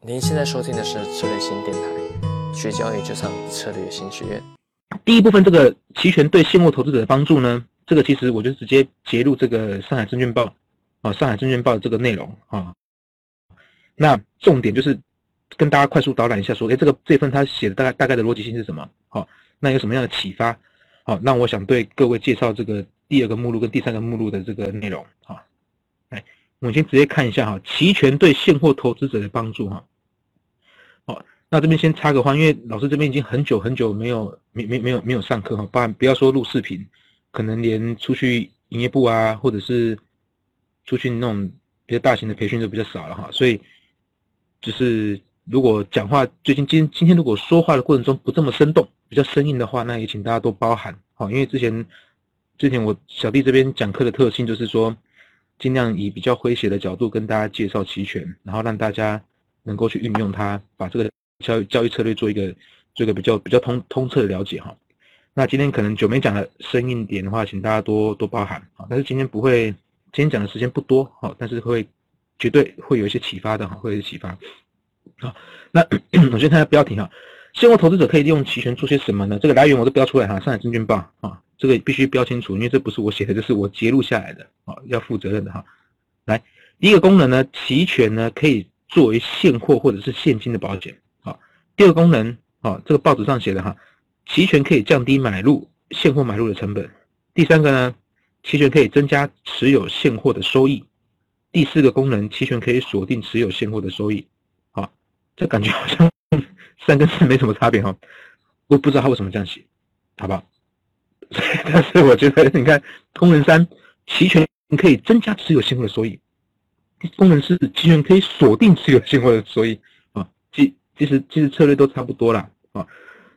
您现在收听的是策略新电台，学交易就上策略新学院。第一部分这个期权对现货投资者的帮助呢，这个其实我就直接截入这个上海证券报啊，上海证券报的这个内容啊。那重点就是跟大家快速导览一下，说，哎，这个这份他写的大概大概的逻辑性是什么？好，那有什么样的启发？好，那我想对各位介绍这个第二个目录跟第三个目录的这个内容啊。我们先直接看一下哈，期权对现货投资者的帮助哈。好，那这边先插个话，因为老师这边已经很久很久没有没没没有没有上课哈，不然不要说录视频，可能连出去营业部啊，或者是出去那种比较大型的培训都比较少了哈，所以。就是如果讲话最近今今天如果说话的过程中不这么生动，比较生硬的话，那也请大家多包涵好，因为之前之前我小弟这边讲课的特性就是说，尽量以比较诙谐的角度跟大家介绍期权，然后让大家能够去运用它，把这个交易交易策略做一个做一个比较比较通通彻的了解哈。那今天可能久没讲的，生硬点的话，请大家多多包涵啊。但是今天不会，今天讲的时间不多哈，但是会。绝对会有一些启发的哈，会有启发。好，那 我先看下标题哈，现货投资者可以利用期权做些什么呢？这个来源我都标出来哈，上海证券报啊，这个必须标清楚，因为这不是我写的，这是我截录下来的啊，要负责任的哈。来，第一个功能呢，期权呢可以作为现货或者是现金的保险。啊，第二个功能啊，这个报纸上写的哈，期权可以降低买入现货买入的成本。第三个呢，期权可以增加持有现货的收益。第四个功能，期权可以锁定持有现货的收益。好，这感觉好像三跟四没什么差别哈。我不知道他为什么这样写，好不好？但是我觉得，你看功能三，期权可以增加持有现货的收益；功能四，期权可以锁定持有现货的收益。啊，其其实其实策略都差不多啦。啊，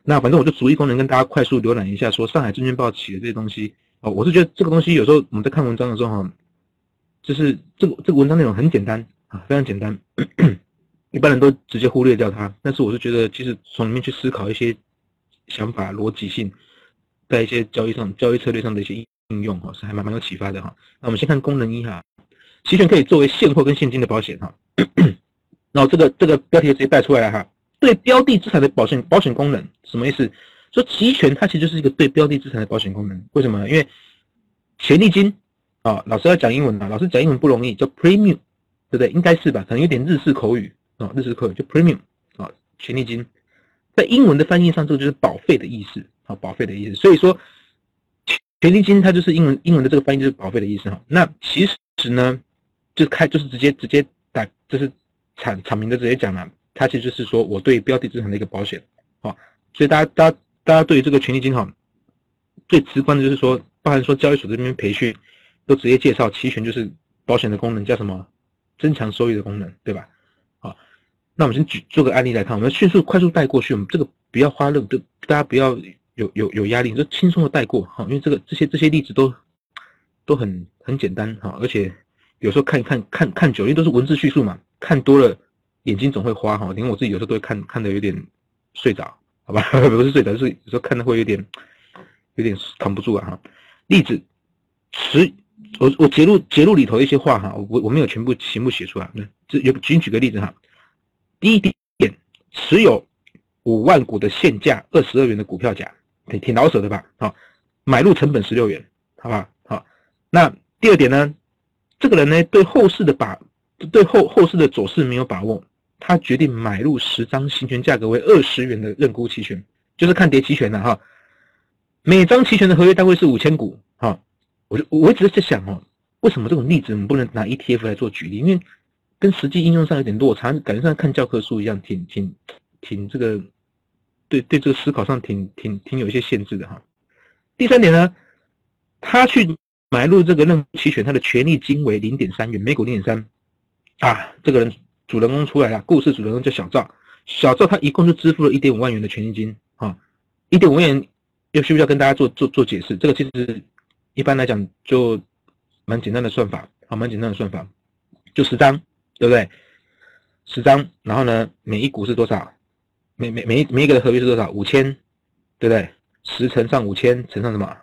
那反正我就逐一功能跟大家快速浏览一下，说上海证券报起的这些东西。啊，我是觉得这个东西有时候我们在看文章的时候哈。就是这个这个文章内容很简单啊，非常简单，一般人都直接忽略掉它。但是我是觉得，其实从里面去思考一些想法、逻辑性，在一些交易上、交易策略上的一些应用哈，是还蛮蛮有启发的哈。那我们先看功能一哈，期权可以作为现货跟现金的保险哈。然后这个这个标题直接带出来了哈，对标的资产的保险保险功能什么意思？说期权它其实就是一个对标的资产的保险功能。为什么？因为权利金。啊，老师要讲英文啊，老师讲英文不容易，叫 premium，对不对？应该是吧？可能有点日式口语啊，日式口语就 premium 啊，权利金，在英文的翻译上，这个就是保费的意思啊，保费的意思。所以说，权利金它就是英文英文的这个翻译就是保费的意思哈。那其实呢，就开就是直接直接打，就是产产名的直接讲了，它其实就是说我对标的资产的一个保险啊。所以大家大家大家对于这个权利金哈，最直观的就是说，包含说交易所这边培训。都直接介绍期权就是保险的功能，叫什么？增强收益的功能，对吧？那我们先举做个案例来看，我们迅速快速带过去，我们这个不要花论，都大家不要有有有压力，就轻松的带过哈，因为这个这些这些例子都都很很简单哈，而且有时候看一看看看久，因为都是文字叙述嘛，看多了眼睛总会花哈，连我自己有时候都会看看的有点睡着，好吧？不是睡着，是有时候看的会有点有点扛不住啊哈。例子十。我我截录截录里头一些话哈，我我没有全部全部写出来。那这有仅举个例子哈。第一点，持有五万股的现价二十二元的股票价，挺挺老舍的吧？好，买入成本十六元，好吧？好。那第二点呢，这个人呢对后市的把对后后市的走势没有把握，他决定买入十张行权价格为二十元的认沽期权，就是看跌期权的哈。每张期权的合约单位是五千股，哈。我就我一直在想哦，为什么这种例子我们不能拿 ETF 来做举例？因为跟实际应用上有点落差，感觉像看教科书一样，挺挺挺这个，对对这个思考上挺挺挺有一些限制的哈。第三点呢，他去买入这个认期权，他的权利金为零点三元，每股零点三啊。这个人主人公出来了，故事主人公叫小赵，小赵他一共就支付了一点五万元的权利金啊，一点五万元要需不需要跟大家做做做解释？这个其实。一般来讲就蛮简单的算法，好，蛮简单的算法，就十张，对不对？十张，然后呢，每一股是多少？每每每一每一个的合约是多少？五千，对不对？十乘上五千乘上什么？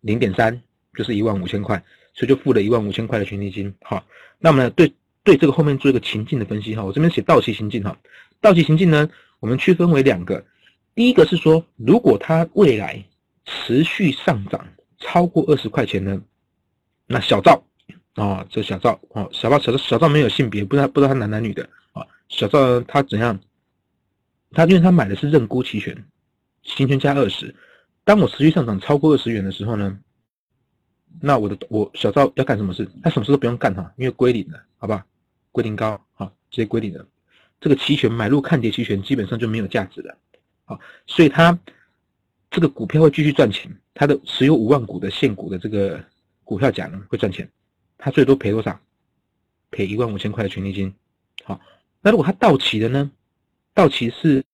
零点三，就是一万五千块，所以就付了一万五千块的权利金。好，那么呢，对对这个后面做一个情境的分析哈。我这边写到期情境哈，到期情境呢，我们区分为两个，第一个是说，如果它未来持续上涨超过二十块钱呢，那小赵啊，这小赵哦，小赵小赵小赵没有性别，不知道不知道他男男女的啊，小赵他怎样？他因为他买的是认沽期权，行权加二十，当我持续上涨超过二十元的时候呢？那我的我小赵要干什么事？他什么事都不用干哈，因为归零了，好吧？归零高，啊，直接归零了。这个期权买入看跌期权基本上就没有价值了，好，所以他这个股票会继续赚钱。他的持有五万股的现股的这个股票价呢会赚钱，他最多赔多少？赔一万五千块的权利金。好，那如果他到期的呢？到期是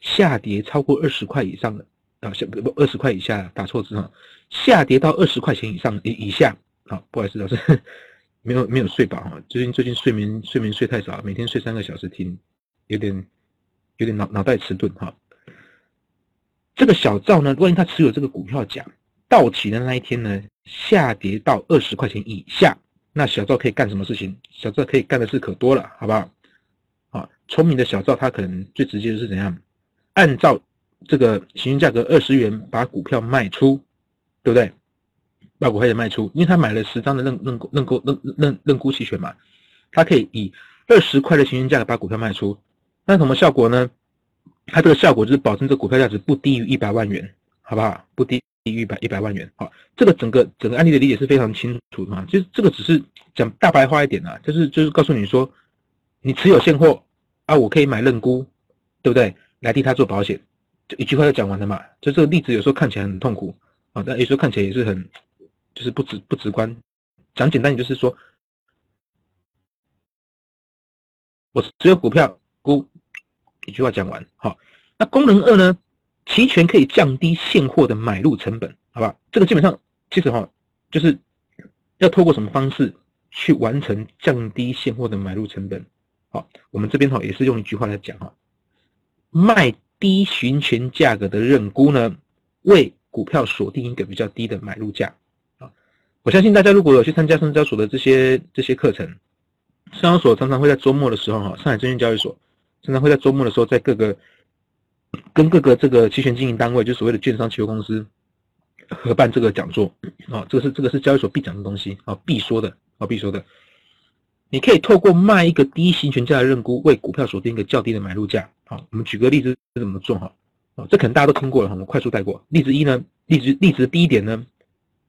下跌超过二十块以上的。啊，下不二十块以下打错字哈，下跌到二十块钱以上以以下，啊，不好意思，老师 没有没有睡饱哈，最近最近睡眠睡眠睡太少，每天睡三个小时，听有点有点脑脑袋迟钝哈。这个小赵呢，万一他持有这个股票价到期的那一天呢，下跌到二十块钱以下，那小赵可以干什么事情？小赵可以干的事可多了，好不好？啊，聪明的小赵他可能最直接的是怎样？按照这个行权价格二十元，把股票卖出，对不对？把股票也卖出，因为他买了十张的认认认购认认认沽期权嘛，他可以以二十块的行权价格把股票卖出。那什么效果呢？它这个效果就是保证这股票价值不低于一百万元，好不好？不低于一百一百万元。好，这个整个整个案例的理解是非常清楚的嘛。其实这个只是讲大白话一点啊，就是就是告诉你说，你持有现货啊，我可以买认沽，对不对？来替他做保险。就一句话就讲完了嘛？就这个例子有时候看起来很痛苦啊，但有时候看起来也是很，就是不直不直观。讲简单点就是说，我只有股票估，一句话讲完。好，那功能二呢？期权可以降低现货的买入成本，好吧？这个基本上其实哈，就是要透过什么方式去完成降低现货的买入成本？好，我们这边哈也是用一句话来讲哈，卖。低行权价格的认沽呢，为股票锁定一个比较低的买入价啊！我相信大家如果有去参加深交所的这些这些课程，深交所常常会在周末的时候哈，上海证券交易所常常会在周末的时候，在各个跟各个这个期权经营单位，就所谓的券商期货公司合办这个讲座啊，这个是这个是交易所必讲的东西啊，必说的啊，必说的。你可以透过卖一个低行权价的认沽，为股票锁定一个较低的买入价。好，我们举个例子怎么做哈？啊，这可能大家都听过了，我们快速带过。例子一呢，例子例子第一点呢，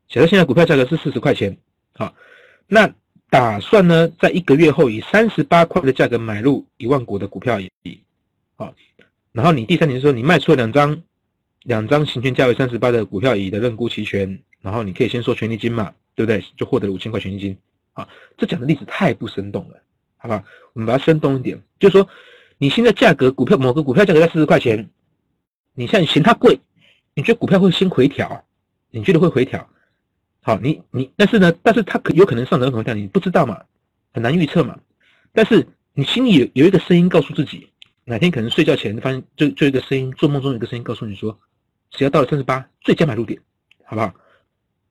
假设现在股票价格是四十块钱，好，那打算呢，在一个月后以三十八块的价格买入一万股的股票，好，然后你第三点说，你卖出了两张两张行权价为三十八的股票乙的认沽期权，然后你可以先收权利金嘛，对不对？就获得了五千块权利金。啊，这讲的例子太不生动了，好吧？我们把它生动一点，就是说，你现在价格股票某个股票价格在四十块钱，你现在嫌它贵，你觉得股票会先回调？你觉得会回调？好，你你，但是呢，但是它可有可能上涨，有可能下，你不知道嘛，很难预测嘛。但是你心里有有一个声音告诉自己，哪天可能睡觉前发现就就一个声音，做梦中有一个声音告诉你说，只要到了三十八，最佳买入点，好不好？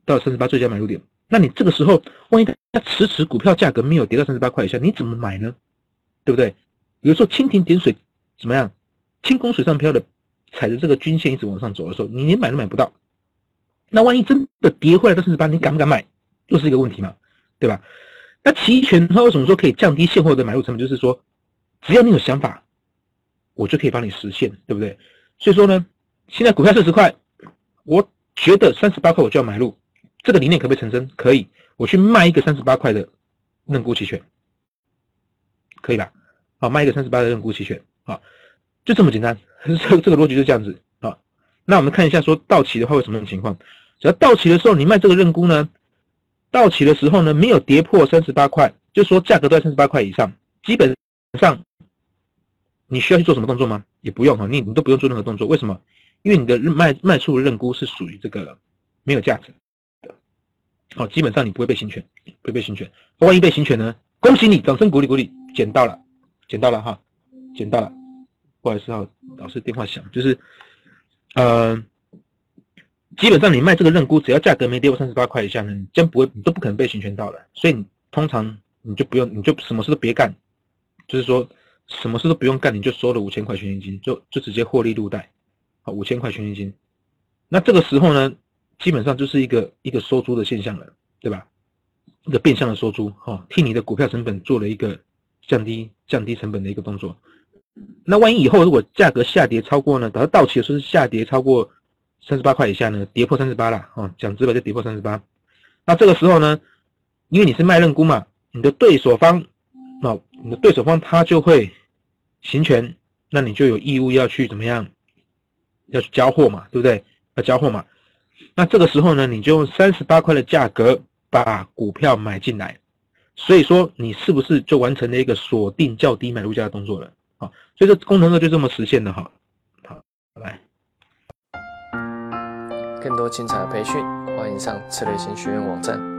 到了三十八，最佳买入点。那你这个时候，万一它迟迟股票价格没有跌到三十八块以下，你怎么买呢？对不对？比如说蜻蜓点水，怎么样？轻功水上漂的，踩着这个均线一直往上走的时候，你连买都买不到。那万一真的跌回来到三十八，你敢不敢买？又是一个问题嘛，对吧？那期权它为什么说可以降低现货的买入成本？就是说，只要你有想法，我就可以帮你实现，对不对？所以说呢，现在股票四十块，我觉得三十八块我就要买入。这个理念可不可以成真？可以，我去卖一个三十八块的认沽期权，可以吧？好，卖一个三十八的认沽期权，好，就这么简单。这这个逻辑就这样子啊。那我们看一下，说到期的话会什么情况？只要到期的时候，你卖这个认沽呢，到期的时候呢，没有跌破三十八块，就说价格都在三十八块以上，基本上你需要去做什么动作吗？也不用哈，你你都不用做任何动作。为什么？因为你的卖卖出的认沽是属于这个没有价值的。好，基本上你不会被侵权，不会被侵权。万一被侵权呢？恭喜你，掌声鼓励鼓励，捡到了，捡到了哈，捡到了。不好意思哈，老师电话响，就是，呃，基本上你卖这个认沽，只要价格没跌过三十八块以下呢，你将不会，你都不可能被侵权到的。所以你通常你就不用，你就什么事都别干，就是说什么事都不用干，你就收了五千块权益金，就就直接获利入袋，好，五千块权益金。那这个时候呢，基本上就是一个一个收租的现象了，对吧？一个变相的收租，哈，替你的股票成本做了一个降低降低成本的一个动作。那万一以后如果价格下跌超过呢，等到到期的时候是下跌超过三十八块以下呢，跌破三十八了，啊，讲直白就跌破三十八。那这个时候呢，因为你是卖认沽嘛，你的对手方，那，你的对手方他就会行权，那你就有义务要去怎么样，要去交货嘛，对不对？要交货嘛。那这个时候呢，你就用三十八块的价格把股票买进来，所以说你是不是就完成了一个锁定较低买入价的动作了？好，所以这工程呢就这么实现的哈。好，拜拜，更多精彩的培训，欢迎上策略型学院网站。